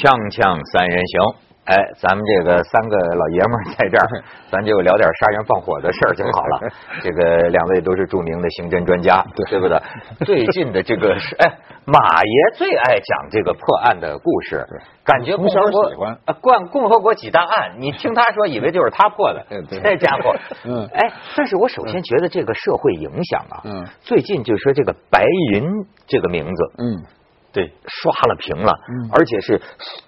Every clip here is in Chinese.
锵锵三人行。哎，咱们这个三个老爷们儿在这儿，咱就聊点杀人放火的事儿就好了。这个两位都是著名的刑侦专家，对。不对？最近的这个是，哎，马爷最爱讲这个破案的故事，感觉从小喜欢。啊，灌共和国几大案，你听他说，以为就是他破的，这家伙，嗯，哎，但是我首先觉得这个社会影响啊，嗯，最近就说这个白银这个名字，嗯。对，刷了屏了，而且是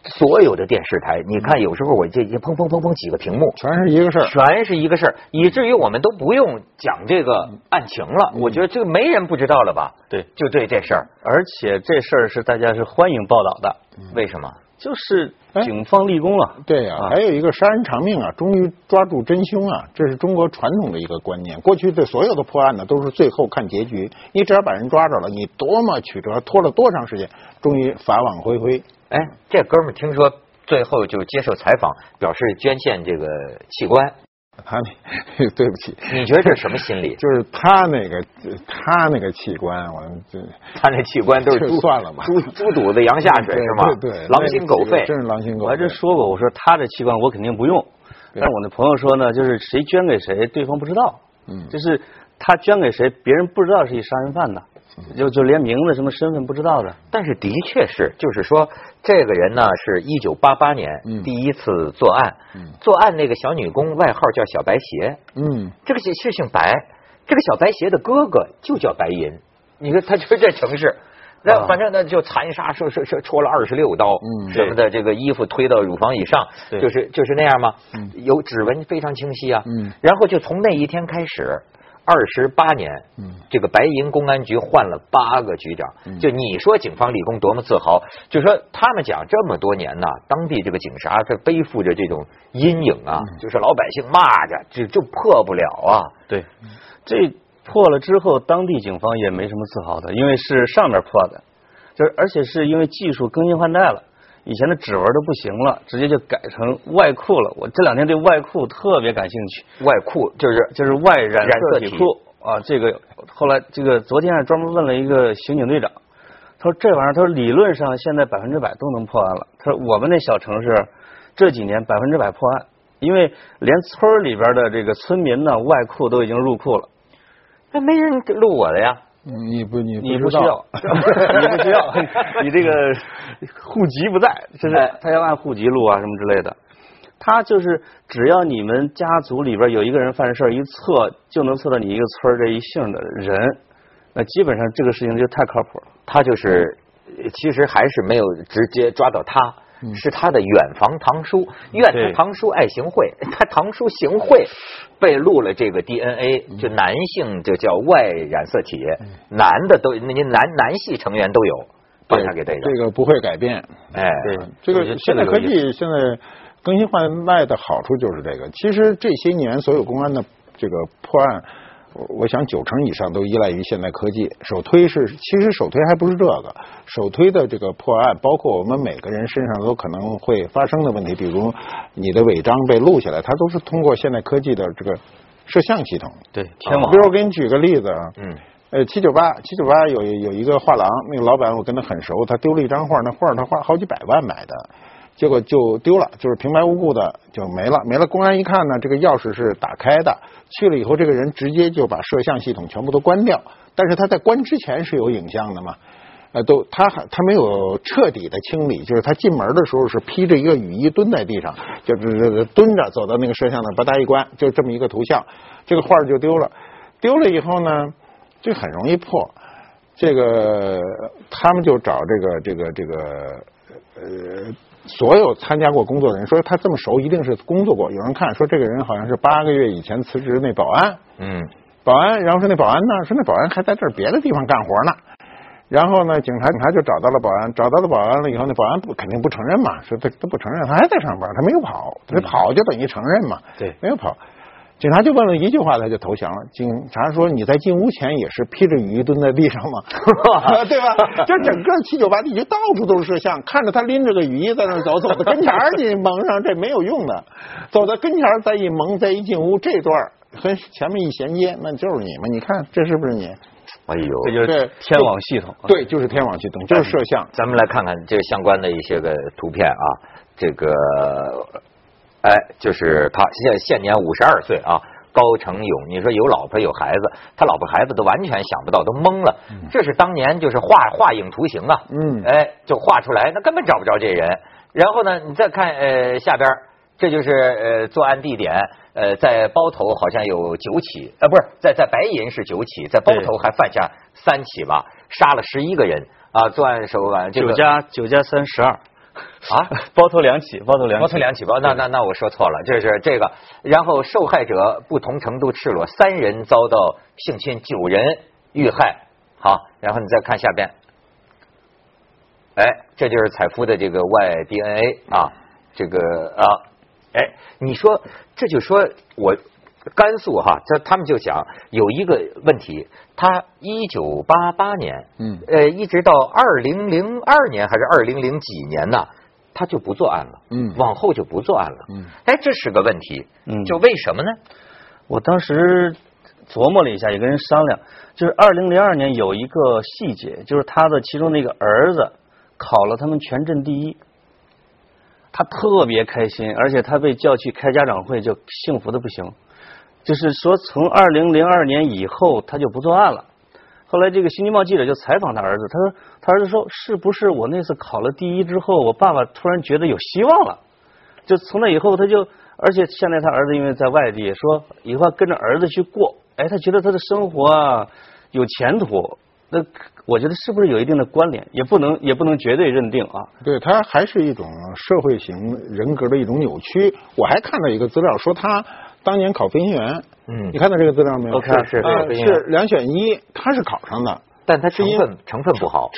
所有的电视台。你看，有时候我这些砰砰砰砰几个屏幕，全是一个事儿，全是一个事儿，以至于我们都不用讲这个案情了。我觉得这个没人不知道了吧？对，就对这事儿，而且这事儿是大家是欢迎报道的。为什么？就是警方立功了，对呀，还有一个杀人偿命啊，终于抓住真凶啊，这是中国传统的一个观念。过去的所有的破案呢，都是最后看结局，你只要把人抓着了，你多么曲折，拖了多长时间，终于法网恢恢。哎，这哥们儿听说最后就接受采访，表示捐献这个器官。他那 对不起，你觉得这是什么心理？就是他那个他那个器官，我这他那器官都是猪算了吧，猪猪肚子羊下水是吗？对，狼心狗肺，真是狼心狗肺。我还真说过，我说他这器官我肯定不用，但我那朋友说呢，就是谁捐给谁，对方不知道，嗯，就是他捐给谁，别人不知道是一杀人犯呢。就就连名字什么身份不知道的，但是的确是，就是说这个人呢，是一九八八年第一次作案，作案那个小女工外号叫小白鞋，嗯，这个是是姓白，这个小白鞋的哥哥就叫白银，你说他就是这城市，那反正那就残杀，说说说戳了二十六刀，什么的，这个衣服推到乳房以上，就是就是那样吗？有指纹非常清晰啊，然后就从那一天开始。二十八年，这个白银公安局换了八个局长，就你说警方立功多么自豪，就说他们讲这么多年呢，当地这个警察他背负着这种阴影啊，就是老百姓骂着，就就破不了啊。对，这破了之后，当地警方也没什么自豪的，因为是上面破的，就是而且是因为技术更新换代了。以前的指纹都不行了，直接就改成外裤了。我这两天对外裤特别感兴趣。外裤就是就是外染色体裤啊，这个后来这个昨天还专门问了一个刑警队长，他说这玩意儿他说理论上现在百分之百都能破案了。他说我们那小城市这几年百分之百破案，因为连村里边的这个村民呢外裤都已经入库了，那没人录我的呀。你不你你不需要，你不需要，你这个户籍不在，就是他要按户籍录啊什么之类的。他就是只要你们家族里边有一个人犯事儿，一测就能测到你一个村这一姓的人，那基本上这个事情就太靠谱了。他就是其实还是没有直接抓到他。是他的远房堂叔，怨他堂叔爱行贿，他堂叔行贿被录了这个 DNA，就男性就叫 Y 染色体，男的都那些男男系成员都有，把他给逮着。这个不会改变，哎，对，这个现在科技现在更新换代的好处就是这个。其实这些年所有公安的这个破案。我想九成以上都依赖于现代科技。首推是，其实首推还不是这个，首推的这个破案，包括我们每个人身上都可能会发生的问题，比如你的违章被录下来，它都是通过现代科技的这个摄像系统。对，天网。比如我给你举个例子啊，嗯，呃，七九八，七九八有有一个画廊，那个老板我跟他很熟，他丢了一张画，那画他花好几百万买的。结果就丢了，就是平白无故的就没了，没了。公安一看呢，这个钥匙是打开的，去了以后，这个人直接就把摄像系统全部都关掉。但是他在关之前是有影像的嘛？呃，都他还他没有彻底的清理，就是他进门的时候是披着一个雨衣蹲在地上，就是蹲着走到那个摄像那，把它一关，就这么一个图像，这个画就丢了。丢了以后呢，这很容易破。这个他们就找这个这个这个呃。所有参加过工作的人说他这么熟，一定是工作过。有人看说这个人好像是八个月以前辞职那保安，嗯，保安，然后说那保安呢，说那保安还在这儿别的地方干活呢。然后呢，警察警察就找到了保安，找到了保安了以后，那保安不肯定不承认嘛，说他他不承认，他还在上班，他没有跑，他跑就等于承认嘛，对，没有跑。警察就问了一句话，他就投降了。警察说：“你在进屋前也是披着雨衣蹲在地上吗？对吧？这整个七九八地区到处都是摄像，看着他拎着个雨衣在那走，走到跟前你蒙上这没有用的。走到跟前再一蒙，再一进屋，这段和前面一衔接，那就是你们。你看这是不是你？哎呦，这就是天网系统，对，就是天网系统，就是摄像。咱们来看看这相关的一些个图片啊，这个，哎，就是他现现年五十二岁啊，高成勇。你说有老婆有孩子，他老婆孩子都完全想不到，都懵了。这是当年就是画画影图形啊，嗯，哎，就画出来，那根本找不着这人。然后呢，你再看呃下边，这就是呃作案地点。呃，在包头好像有九起，呃，不是在在白银是九起，在包头还犯下三起吧，杀了十一个人啊！作案手法九加九加三十二 啊，包头两起，包头两包头两起包，那那那我说错了，这是这个。然后受害者不同程度赤裸，三人遭到性侵，九人遇害。好，然后你再看下边，哎，这就是采夫的这个 Y DNA 啊，这个啊。哎，你说这就说我甘肃哈，这他们就讲有一个问题，他一九八八年，嗯，呃，一直到二零零二年还是二零零几年呢，他就不作案了，嗯，往后就不作案了，嗯，哎，这是个问题，嗯，就为什么呢？我当时琢磨了一下，也跟人商量，就是二零零二年有一个细节，就是他的其中那个儿子考了他们全镇第一。他特别开心，而且他被叫去开家长会，就幸福的不行。就是说，从二零零二年以后，他就不作案了。后来，这个《新京报》记者就采访他儿子，他说：“他儿子说，是不是我那次考了第一之后，我爸爸突然觉得有希望了？就从那以后，他就，而且现在他儿子因为在外地，说以后跟着儿子去过，哎，他觉得他的生活啊有前途。”那我觉得是不是有一定的关联？也不能也不能绝对认定啊。对他还是一种社会型人格的一种扭曲。我还看到一个资料说他当年考飞行员，嗯，你看到这个资料没有？看是是两选一，他是考上的，但他成分成分不好。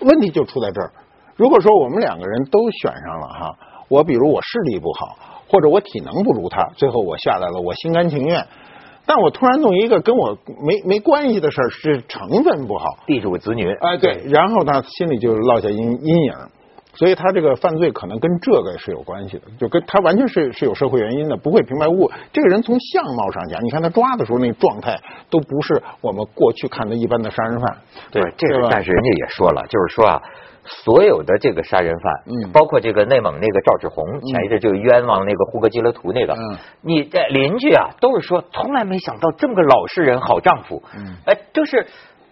问题就出在这儿。如果说我们两个人都选上了哈，我比如我视力不好，或者我体能不如他，最后我下来了，我心甘情愿。但我突然弄一个跟我没没关系的事儿，是成分不好，地主子女，哎对，然后他心里就落下阴阴影，所以他这个犯罪可能跟这个是有关系的，就跟他完全是是有社会原因的，不会平白无故。这个人从相貌上讲，你看他抓的时候那状态，都不是我们过去看的一般的杀人犯，对，这个但是人家也说了，就是说啊。所有的这个杀人犯，嗯，包括这个内蒙那个赵志红，前一阵就冤枉那个呼格吉勒图那个，嗯，你的邻居啊，都是说从来没想到这么个老实人、好丈夫，嗯，哎，就是，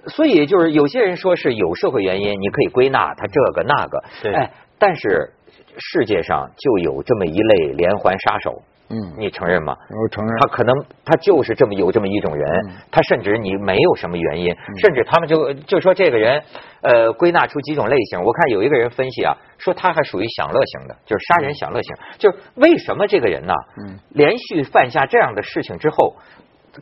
所以就是有些人说是有社会原因，你可以归纳他这个那个，对，哎，但是世界上就有这么一类连环杀手。嗯，你承认吗？我承认。他可能他就是这么有这么一种人，他甚至你没有什么原因，甚至他们就就说这个人，呃，归纳出几种类型。我看有一个人分析啊，说他还属于享乐型的，就是杀人享乐型。就是为什么这个人呢？嗯，连续犯下这样的事情之后。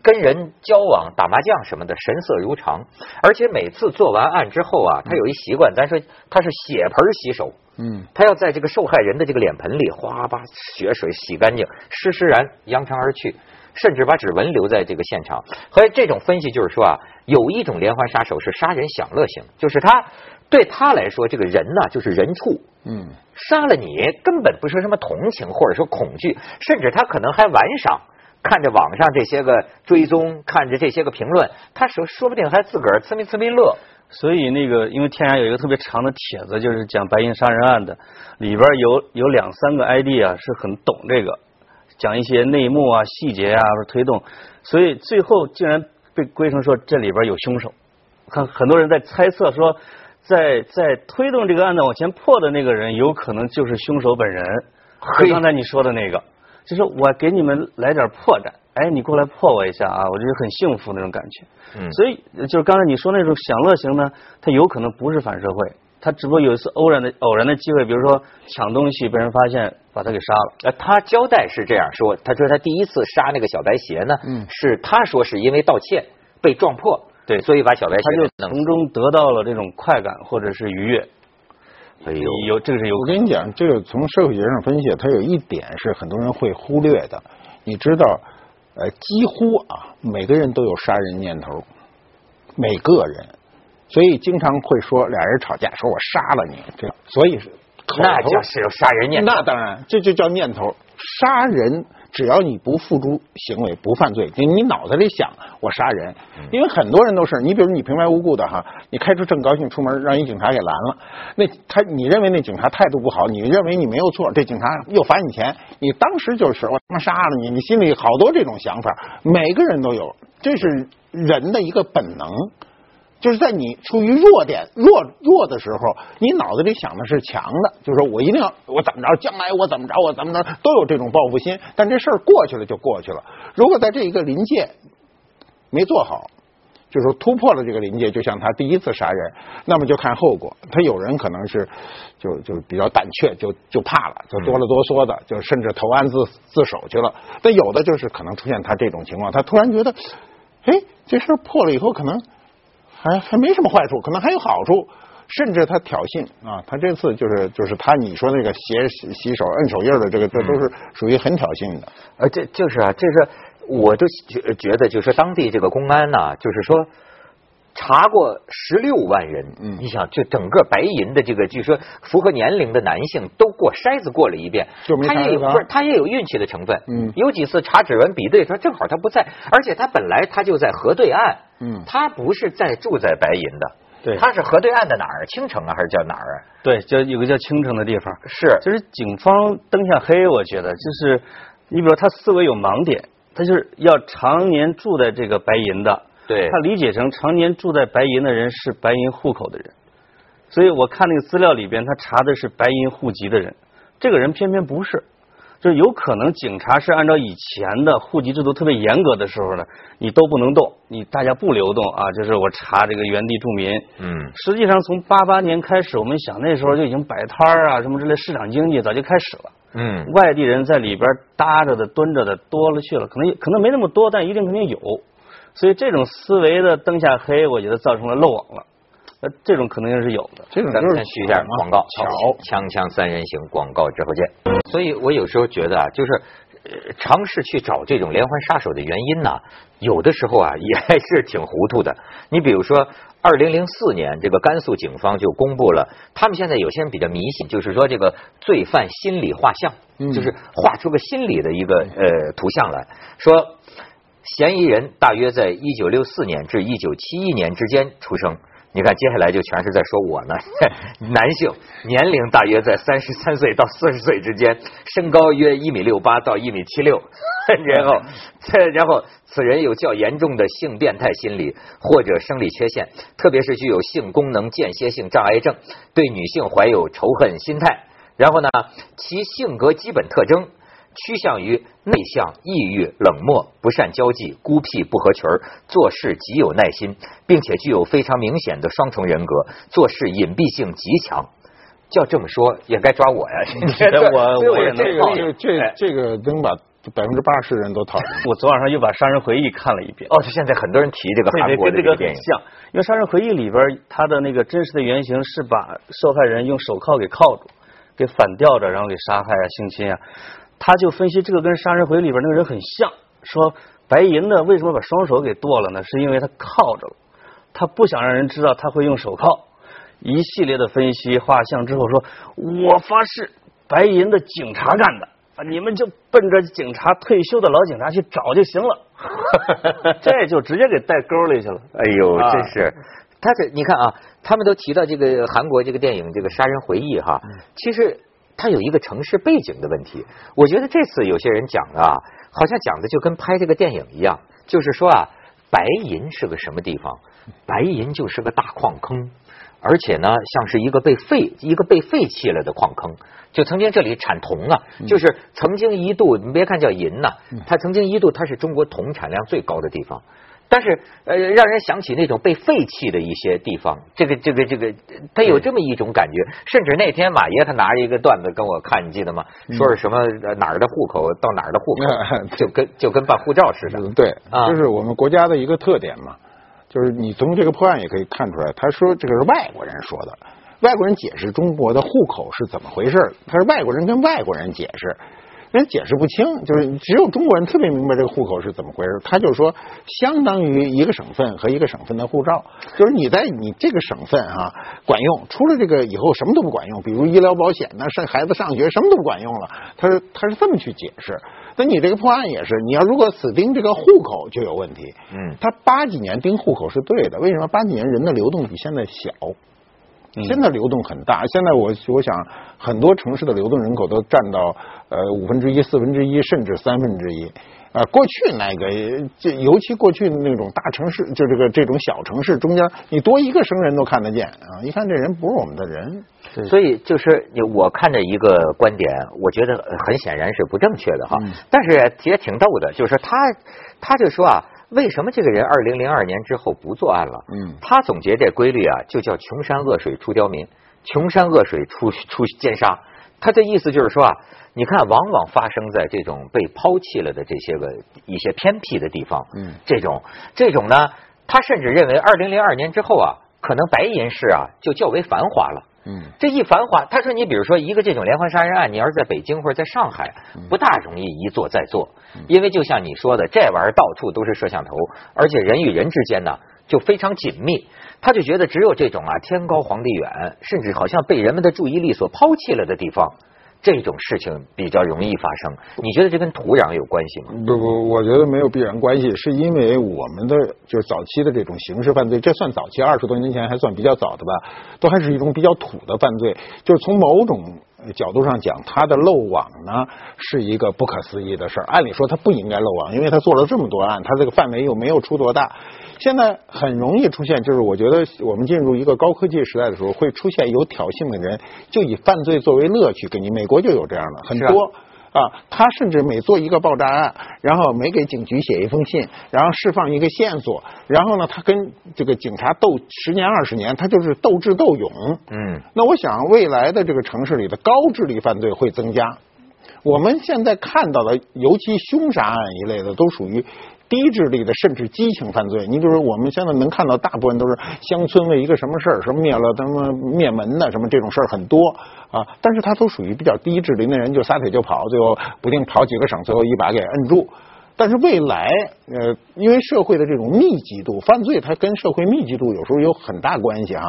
跟人交往、打麻将什么的，神色如常，而且每次做完案之后啊，他有一习惯，咱说他是血盆洗手，嗯，他要在这个受害人的这个脸盆里哗把血水洗干净，施施然扬长而去，甚至把指纹留在这个现场。所以这种分析就是说啊，有一种连环杀手是杀人享乐型，就是他对他来说，这个人呢就是人畜，嗯，杀了你根本不是什么同情或者说恐惧，甚至他可能还玩赏。看着网上这些个追踪，看着这些个评论，他说说不定还自个儿呲咪呲咪乐。所以那个，因为天涯有一个特别长的帖子，就是讲白银杀人案的，里边有有两三个 ID 啊，是很懂这个，讲一些内幕啊、细节啊推动，所以最后竟然被归成说这里边有凶手。很很多人在猜测说，在在推动这个案子往前破的那个人，有可能就是凶手本人，和刚才你说的那个。就是我给你们来点破绽，哎，你过来破我一下啊，我觉得很幸福那种感觉。嗯，所以就是刚才你说那种享乐型呢，他有可能不是反社会，他只不过有一次偶然的偶然的机会，比如说抢东西被人发现，把他给杀了。呃，他交代是这样说，他说他第一次杀那个小白鞋呢，嗯，是他说是因为盗窃被撞破，对，所以把小白鞋他就从中得到了这种快感或者是愉悦。哎呦，有这个是有。我跟你讲，这个从社会学上分析，它有一点是很多人会忽略的。你知道，呃，几乎啊，每个人都有杀人念头，每个人，所以经常会说俩人吵架，说我杀了你，这所以那就是有杀人念头。那当然，这就叫念头。杀人，只要你不付诸行为，不犯罪，你你脑子里想我杀人，因为很多人都是你，比如你平白无故的哈，你开车正高兴出门，让一警察给拦了，那他你认为那警察态度不好，你认为你没有错，这警察又罚你钱，你当时就是我他妈杀了你，你心里好多这种想法，每个人都有，这是人的一个本能。就是在你处于弱点、弱弱的时候，你脑子里想的是强的，就是说我一定要我怎么着，将来我怎么着，我怎么着，都有这种报复心。但这事儿过去了就过去了。如果在这一个临界没做好，就是说突破了这个临界，就像他第一次杀人，那么就看后果。他有人可能是就就比较胆怯，就就怕了，就哆了哆嗦的，就甚至投案自自首去了。但有的就是可能出现他这种情况，他突然觉得，哎，这事儿破了以后可能。还还没什么坏处，可能还有好处，甚至他挑衅啊，他这次就是就是他你说那个洗洗手摁手印的这个，这都是属于很挑衅的。呃，这就是啊，这是我都觉觉得，就是当地这个公安呢，就是说查过十六万人，嗯，你想，就整个白银的这个，据说符合年龄的男性都过筛子过了一遍，就他也有不是他也有运气的成分，嗯，有几次查指纹比对，说正好他不在，而且他本来他就在河对岸。嗯，他不是在住在白银的，对，他是河对岸的哪儿？青城啊，还是叫哪儿啊？对，叫有个叫青城的地方。是，就是警方灯下黑，我觉得就是，你比如他思维有盲点，他就是要常年住在这个白银的，对，他理解成常年住在白银的人是白银户口的人，所以我看那个资料里边，他查的是白银户籍的人，这个人偏偏不是。就是有可能警察是按照以前的户籍制度特别严格的时候呢，你都不能动，你大家不流动啊，就是我查这个原地住民。嗯，实际上从八八年开始，我们想那时候就已经摆摊儿啊什么之类，市场经济早就开始了。嗯，外地人在里边搭着的、蹲着的多了去了，可能可能没那么多，但一定肯定有。所以这种思维的灯下黑，我觉得造成了漏网了。呃，这种可能性是有的。这种就是续一下广告。巧，锵锵三人行，广告之后见。所以我有时候觉得啊，就是尝试去找这种连环杀手的原因呢，有的时候啊也还是挺糊涂的。你比如说，二零零四年，这个甘肃警方就公布了，他们现在有些人比较迷信，就是说这个罪犯心理画像，就是画出个心理的一个呃图像来说，嫌疑人大约在一九六四年至一九七一年之间出生。你看，接下来就全是在说我呢。男性，年龄大约在三十三岁到四十岁之间，身高约一米六八到一米七六。然后，然后此人有较严重的性变态心理或者生理缺陷，特别是具有性功能间歇性障碍症，对女性怀有仇恨心态。然后呢，其性格基本特征。趋向于内向、抑郁、冷漠、不善交际、孤僻、不合群做事极有耐心，并且具有非常明显的双重人格，做事隐蔽性极强。要这么说，也该抓我呀！我我也能这个这这个能把百分之八十人都讨厌。我昨晚上又把《杀人回忆》看了一遍。哦，现在很多人提这个韩国的这个电影，像，因为《杀人回忆》里边，他的那个真实的原型是把受害人用手铐给铐住，给反吊着，然后给杀害啊、性侵啊。他就分析这个跟《杀人回忆》里边那个人很像，说白银呢为什么把双手给剁了呢？是因为他铐着了，他不想让人知道他会用手铐。一系列的分析画像之后，说我发誓，白银的警察干的，你们就奔着警察退休的老警察去找就行了。这就直接给带沟里去了。哎呦，真是，他这你看啊，他们都提到这个韩国这个电影这个《杀人回忆》哈，其实。它有一个城市背景的问题，我觉得这次有些人讲的啊，好像讲的就跟拍这个电影一样，就是说啊，白银是个什么地方？白银就是个大矿坑，而且呢，像是一个被废、一个被废弃了的矿坑。就曾经这里产铜啊，就是曾经一度，你别看叫银呐，它曾经一度它是中国铜产量最高的地方。但是，呃，让人想起那种被废弃的一些地方，这个、这个、这个，他有这么一种感觉。甚至那天马爷他拿着一个段子跟我看，你记得吗？说是什么哪儿的户口到哪儿的户口，就跟就跟办护照似的。对，就是我们国家的一个特点嘛。就是你从这个破案也可以看出来，他说这个是外国人说的，外国人解释中国的户口是怎么回事他是外国人跟外国人解释。人解释不清，就是只有中国人特别明白这个户口是怎么回事。他就说，相当于一个省份和一个省份的护照，就是你在你这个省份啊管用，出了这个以后什么都不管用，比如医疗保险呢，上孩子上学什么都不管用了。他是他是这么去解释。那你这个破案也是，你要如果死盯这个户口就有问题。嗯，他八几年盯户口是对的，为什么八几年人的流动比现在小？现在流动很大，现在我我想很多城市的流动人口都占到呃五分之一、四分之一，甚至三分之一。啊，过去那个，这尤其过去那种大城市，就这个这种小城市中间，你多一个生人都看得见啊！一看这人不是我们的人，所以就是我看着一个观点，我觉得很显然是不正确的哈。但是也挺逗的，就是他他就说啊。为什么这个人二零零二年之后不作案了？嗯，他总结这规律啊，就叫穷山恶水出刁民，穷山恶水出出奸杀。他的意思就是说啊，你看，往往发生在这种被抛弃了的这些个一些偏僻的地方，嗯，这种这种呢，他甚至认为二零零二年之后啊，可能白银市啊就较为繁华了。嗯，这一繁华，他说你比如说一个这种连环杀人案，你要是在北京或者在上海，不大容易一做再做，因为就像你说的，这玩意儿到处都是摄像头，而且人与人之间呢就非常紧密，他就觉得只有这种啊天高皇帝远，甚至好像被人们的注意力所抛弃了的地方。这种事情比较容易发生，你觉得这跟土壤有关系吗？不不，我觉得没有必然关系，是因为我们的就是早期的这种刑事犯罪，这算早期，二十多年前还算比较早的吧，都还是一种比较土的犯罪，就是从某种角度上讲，他的漏网呢是一个不可思议的事儿。按理说他不应该漏网，因为他做了这么多案，他这个范围又没有出多大。现在很容易出现，就是我觉得我们进入一个高科技时代的时候，会出现有挑衅的人，就以犯罪作为乐趣给你。美国就有这样的很多啊，他甚至每做一个爆炸案，然后每给警局写一封信，然后释放一个线索，然后呢，他跟这个警察斗十年二十年，他就是斗智斗勇。嗯，那我想未来的这个城市里的高智力犯罪会增加。我们现在看到的，尤其凶杀案一类的，都属于。低智力的，甚至激情犯罪，你比如说我们现在能看到，大部分都是乡村为一个什么事儿，什么灭了他们灭门的，什么这种事儿很多啊。但是他都属于比较低智力，那人就撒腿就跑，最后不定跑几个省，最后一把给摁住。但是未来，呃，因为社会的这种密集度，犯罪它跟社会密集度有时候有很大关系啊。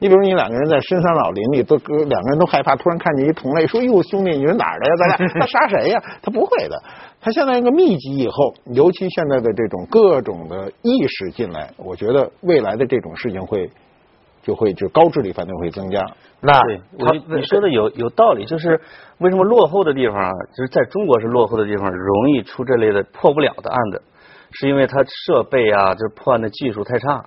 你比如你两个人在深山老林里，都两个人都害怕，突然看见一同类，说：“哟，兄弟，你是哪儿的呀？咱俩 他杀谁呀？”他不会的。他现在一个密集以后，尤其现在的这种各种的意识进来，我觉得未来的这种事情会就会就高智力犯罪会增加。那他你说的有有道理，就是为什么落后的地方啊，就是在中国是落后的地方，容易出这类的破不了的案子，是因为他设备啊，就是破案的技术太差。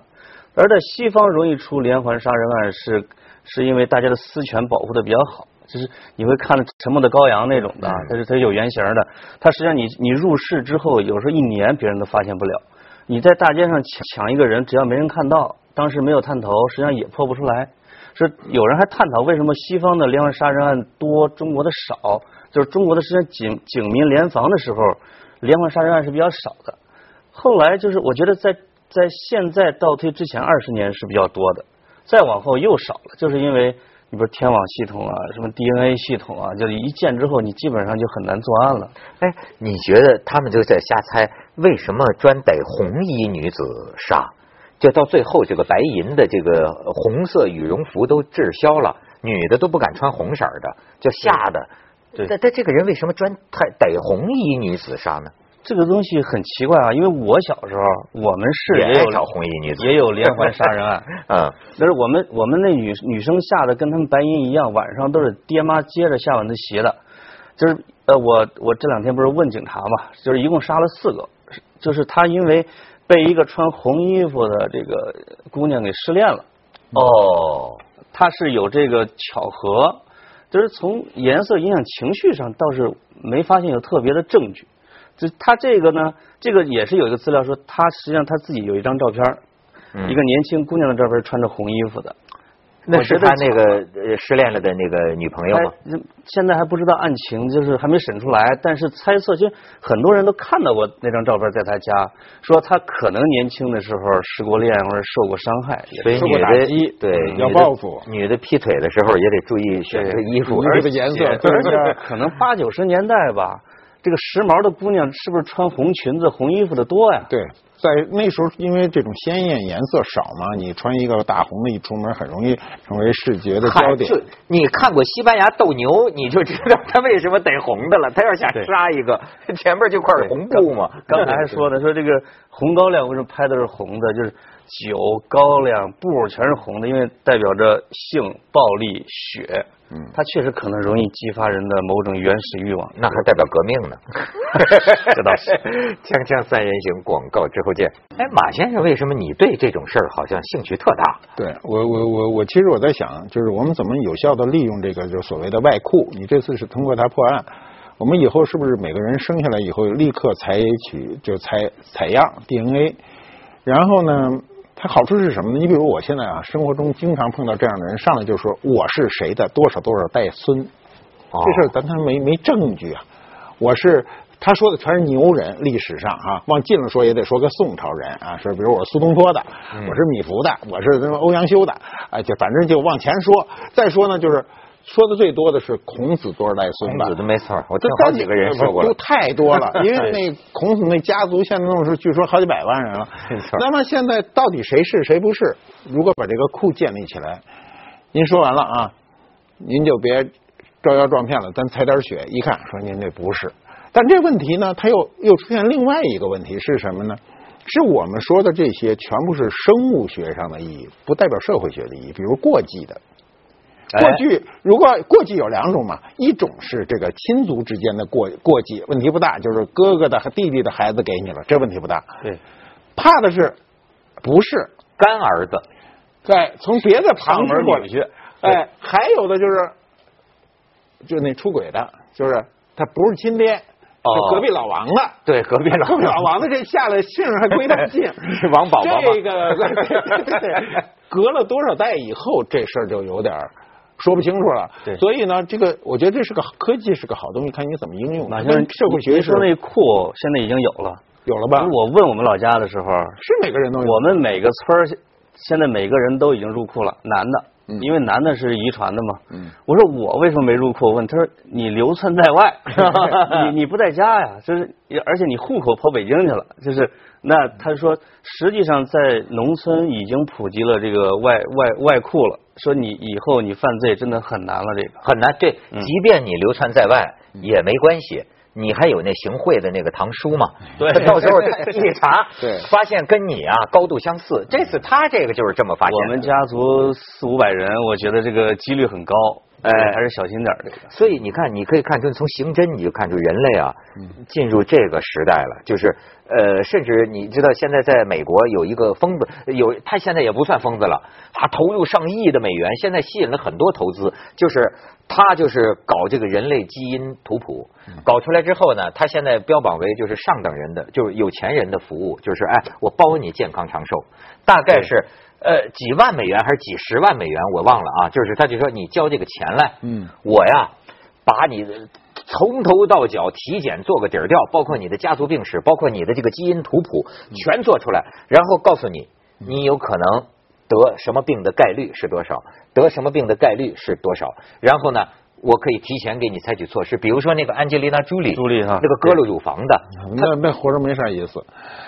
而在西方容易出连环杀人案，是是因为大家的私权保护的比较好。就是你会看《沉默的羔羊》那种的，它是它有原型的。它实际上你你入室之后，有时候一年别人都发现不了。你在大街上抢抢一个人，只要没人看到，当时没有探头，实际上也破不出来。是有人还探讨为什么西方的连环杀人案多，中国的少？就是中国的实际上警警民联防的时候，连环杀人案是比较少的。后来就是我觉得在在现在倒推之前二十年是比较多的，再往后又少了，就是因为。你比如天网系统啊，什么 DNA 系统啊，就是一建之后，你基本上就很难作案了。哎，你觉得他们就在瞎猜，为什么专逮红衣女子杀？就到最后，这个白银的这个红色羽绒服都滞销了，女的都不敢穿红色的，就吓的。但但这个人为什么专逮逮红衣女子杀呢？这个东西很奇怪啊，因为我小时候我们市也有找红衣女子，也有连环杀人案。嗯，但是我们我们那女女生吓得跟他们白银一样，晚上都是爹妈接着下晚自习的。就是呃，我我这两天不是问警察嘛，就是一共杀了四个，就是他因为被一个穿红衣服的这个姑娘给失恋了。哦，他是有这个巧合，就是从颜色影响情绪上倒是没发现有特别的证据。就他这个呢，这个也是有一个资料说，他实际上他自己有一张照片，一个年轻姑娘的照片，穿着红衣服的。那是他那个失恋了的那个女朋友吗？现在还不知道案情，就是还没审出来。但是猜测，其实很多人都看到过那张照片，在他家，说他可能年轻的时候失过恋或者受过伤害，所以女的对要报复，女的劈腿的时候也得注意选择衣服，而且颜色，而且可能八九十年代吧。这个时髦的姑娘是不是穿红裙子、红衣服的多呀？对。在那时候，因为这种鲜艳颜色少嘛，你穿一个大红的，一出门很容易成为视觉的焦点。你看过西班牙斗牛，你就知道他为什么得红的了。他要想杀一个，前面就块红布嘛。刚才还说的，说这个红高粱为什么拍的是红的，就是。酒、高粱、布全是红的，因为代表着性、暴力、血。嗯，它确实可能容易激发人的某种原始欲望。那还代表革命呢？这倒是。锵锵三人行，广告之后见。哎，马先生，为什么你对这种事儿好像兴趣特大？对我，我，我，我，其实我在想，就是我们怎么有效的利用这个，就所谓的外库。你这次是通过它破案，我们以后是不是每个人生下来以后立刻采取就采采样 DNA，然后呢？它好处是什么呢？你比如我现在啊，生活中经常碰到这样的人，上来就说我是谁的多少多少代孙，这事儿咱他没没证据啊。我是他说的全是牛人，历史上啊，往近了说也得说个宋朝人啊，说比如我是苏东坡的，我是米芾的，我是什么欧阳修的，哎，就反正就往前说。再说呢，就是。说的最多的是孔子多少代孙子的没错，我听好几个人说过都太多了，因为那孔子那家族现在弄是据说好几百万人了。那么现在到底谁是谁不是？如果把这个库建立起来，您说完了啊，您就别招摇撞骗了，咱采点血，一看说您这不是。但这问题呢，它又又出现另外一个问题是什么呢？是我们说的这些全部是生物学上的意义，不代表社会学的意义，比如过继的。过去如果过继有两种嘛，一种是这个亲族之间的过过继，问题不大，就是哥哥的和弟弟的孩子给你了，这问题不大。对，怕的是不是干儿子，在从别的旁门过去，哎，还有的就是，就那出轨的，就是他不是亲爹，是隔壁老王的，对，隔壁老老王的这下了姓还归他姓，是 王宝宝。这个 隔了多少代以后，这事儿就有点。说不清楚了，对，所以呢，这个我觉得这是个科技，是个好东西，看你怎么应用。跟社会学说那库现在已经有了，有了吧？我问我们老家的时候，是每个人都有。我们每个村儿现在每个人都已经入库了，男的，因为男的是遗传的嘛。嗯，我说我为什么没入库？我问他说你流窜在外，你你不在家呀？就是而且你户口跑北京去了，就是。那他说，实际上在农村已经普及了这个外外外库了。说你以后你犯罪真的很难了，这个很难。对，即便你流窜在外也没关系，你还有那行贿的那个堂叔嘛。对，到时候一查，对，发现跟你啊高度相似。这次他这个就是这么发现。我们家族四五百人，我觉得这个几率很高。哎，还是小心点这个。所以你看，你可以看出从刑侦你就看出人类啊，进入这个时代了。就是呃，甚至你知道，现在在美国有一个疯子，有他现在也不算疯子了，他投入上亿的美元，现在吸引了很多投资。就是他就是搞这个人类基因图谱，搞出来之后呢，他现在标榜为就是上等人的，就是有钱人的服务，就是哎，我包你健康长寿，大概是。呃，几万美元还是几十万美元，我忘了啊。就是他就说你交这个钱来，嗯，我呀把你从头到脚体检做个底儿掉，包括你的家族病史，包括你的这个基因图谱全做出来，然后告诉你你有可能得什么病的概率是多少，得什么病的概率是多少，然后呢？我可以提前给你采取措施，比如说那个安吉丽娜·朱莉，朱莉哈，那个割了乳房的，那那活着没啥意思。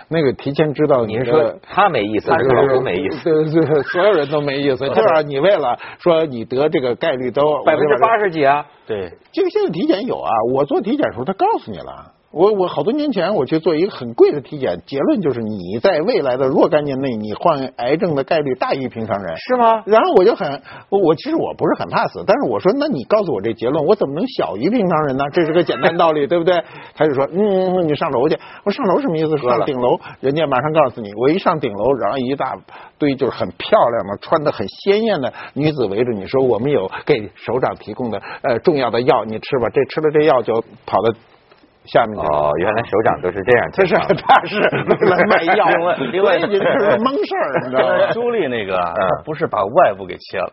那个提前知道，你说他没意思，还是老公没意思？对对，所有人都没意思。就是你为了说你得这个概率都百分之八十几啊？对，这个现在体检有啊，我做体检时候他告诉你了。我我好多年前我去做一个很贵的体检，结论就是你在未来的若干年内你患癌症的概率大于平常人，是吗？然后我就很我其实我不是很怕死，但是我说那你告诉我这结论，我怎么能小于平常人呢？这是个简单道理，对不对？他就说嗯，你上楼去。我上楼什么意思？上顶楼，人家马上告诉你，我一上顶楼，然后一大堆就是很漂亮的、穿的很鲜艳的女子围着你说，我们有给首长提供的呃重要的药，你吃吧。这吃了这药就跑到。下面哦，原来首长都是这样，这是 他是为了卖药，另外这是 蒙事儿，你知道吗？朱莉那个不是把外部给切了，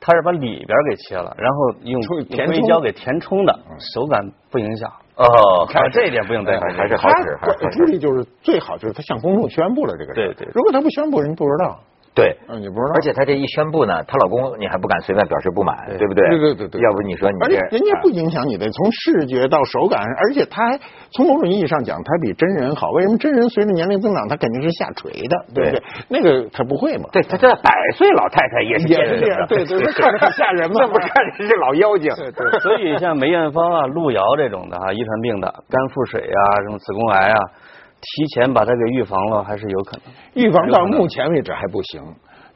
他是把里边给切了，然后用硅胶给填充的，手感不影响。哦，看这一点不用担心，还是好使。朱莉就是最好，就是他向公众宣布了这个事。对对，如果他不宣布，人不知道。对，嗯，你不知道。而且她这一宣布呢，她老公你还不敢随便表示不满，对不对？对对对对。要不你说你这，人家不影响你的，从视觉到手感，而且她还从某种意义上讲，她比真人好。为什么真人随着年龄增长，她肯定是下垂的，对不对？那个她不会嘛？对，他这百岁老太太也是这样，对对，看着很吓人嘛，那不看着是老妖精。对对。所以像梅艳芳啊、路遥这种的哈，遗传病的肝腹水啊、什么子宫癌啊。提前把它给预防了，还是有可能。预防到目前为止还不行，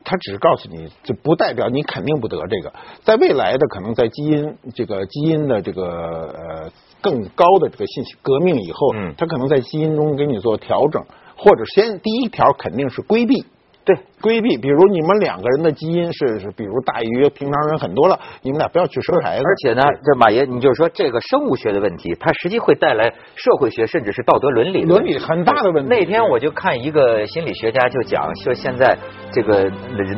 他只是告诉你，这不代表你肯定不得这个。在未来的可能在基因这个基因的这个呃更高的这个信息革命以后，嗯，他可能在基因中给你做调整，或者先第一条肯定是规避。对，规避，比如你们两个人的基因是是，比如大于平常人很多了，你们俩不要去生孩子。而且呢，这马爷，你就是说这个生物学的问题，它实际会带来社会学甚至是道德伦理伦理很大的问题。那天我就看一个心理学家就讲说，现在这个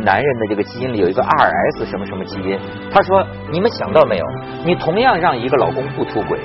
男人的这个基因里有一个 RS 什么什么基因，他说你们想到没有？你同样让一个老公不出轨。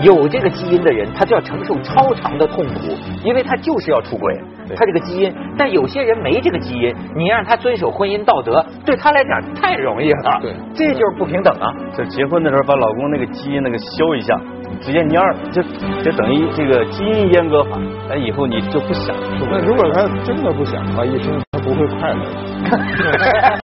有这个基因的人，他就要承受超长的痛苦，因为他就是要出轨，他这个基因。但有些人没这个基因，你让他遵守婚姻道德，对他来讲太容易了。对，这就是不平等啊！就结婚的时候把老公那个基因那个修一下，直接蔫儿，就就等于这个基因阉割法。那以后你就不想出轨。那如果他真的不想的话，一生他不会快乐。